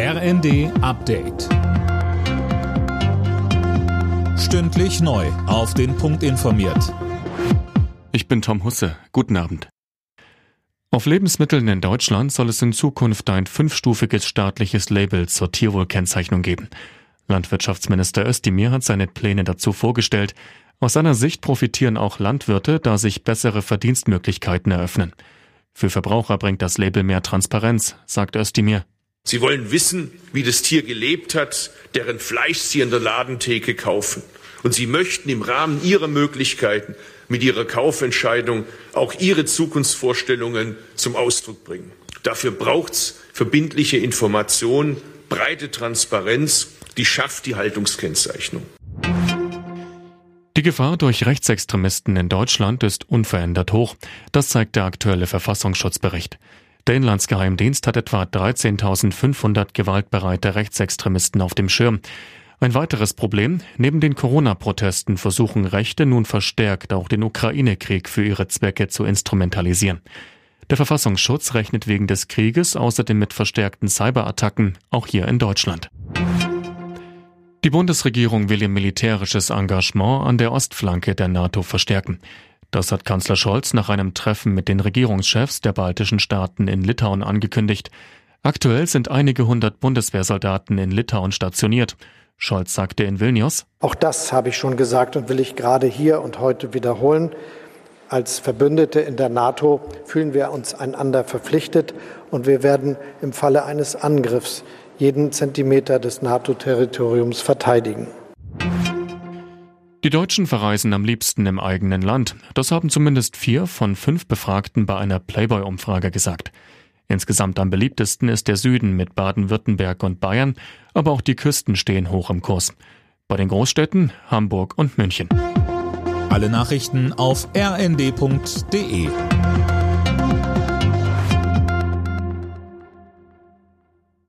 RND Update. Stündlich neu. Auf den Punkt informiert. Ich bin Tom Husse. Guten Abend. Auf Lebensmitteln in Deutschland soll es in Zukunft ein fünfstufiges staatliches Label zur Tierwohlkennzeichnung geben. Landwirtschaftsminister Özdemir hat seine Pläne dazu vorgestellt. Aus seiner Sicht profitieren auch Landwirte, da sich bessere Verdienstmöglichkeiten eröffnen. Für Verbraucher bringt das Label mehr Transparenz, sagt Özdemir. Sie wollen wissen, wie das Tier gelebt hat, deren Fleisch Sie in der Ladentheke kaufen. Und Sie möchten im Rahmen Ihrer Möglichkeiten mit Ihrer Kaufentscheidung auch Ihre Zukunftsvorstellungen zum Ausdruck bringen. Dafür braucht es verbindliche Information, breite Transparenz, die schafft die Haltungskennzeichnung. Die Gefahr durch Rechtsextremisten in Deutschland ist unverändert hoch. Das zeigt der aktuelle Verfassungsschutzbericht. Der Inlandsgeheimdienst hat etwa 13.500 gewaltbereite Rechtsextremisten auf dem Schirm. Ein weiteres Problem, neben den Corona-Protesten versuchen Rechte nun verstärkt auch den Ukraine-Krieg für ihre Zwecke zu instrumentalisieren. Der Verfassungsschutz rechnet wegen des Krieges außerdem mit verstärkten Cyberattacken, auch hier in Deutschland. Die Bundesregierung will ihr militärisches Engagement an der Ostflanke der NATO verstärken. Das hat Kanzler Scholz nach einem Treffen mit den Regierungschefs der baltischen Staaten in Litauen angekündigt. Aktuell sind einige hundert Bundeswehrsoldaten in Litauen stationiert. Scholz sagte in Vilnius, Auch das habe ich schon gesagt und will ich gerade hier und heute wiederholen. Als Verbündete in der NATO fühlen wir uns einander verpflichtet und wir werden im Falle eines Angriffs jeden Zentimeter des NATO-Territoriums verteidigen. Die Deutschen verreisen am liebsten im eigenen Land. Das haben zumindest vier von fünf Befragten bei einer Playboy-Umfrage gesagt. Insgesamt am beliebtesten ist der Süden mit Baden-Württemberg und Bayern, aber auch die Küsten stehen hoch im Kurs. Bei den Großstädten Hamburg und München. Alle Nachrichten auf rnd.de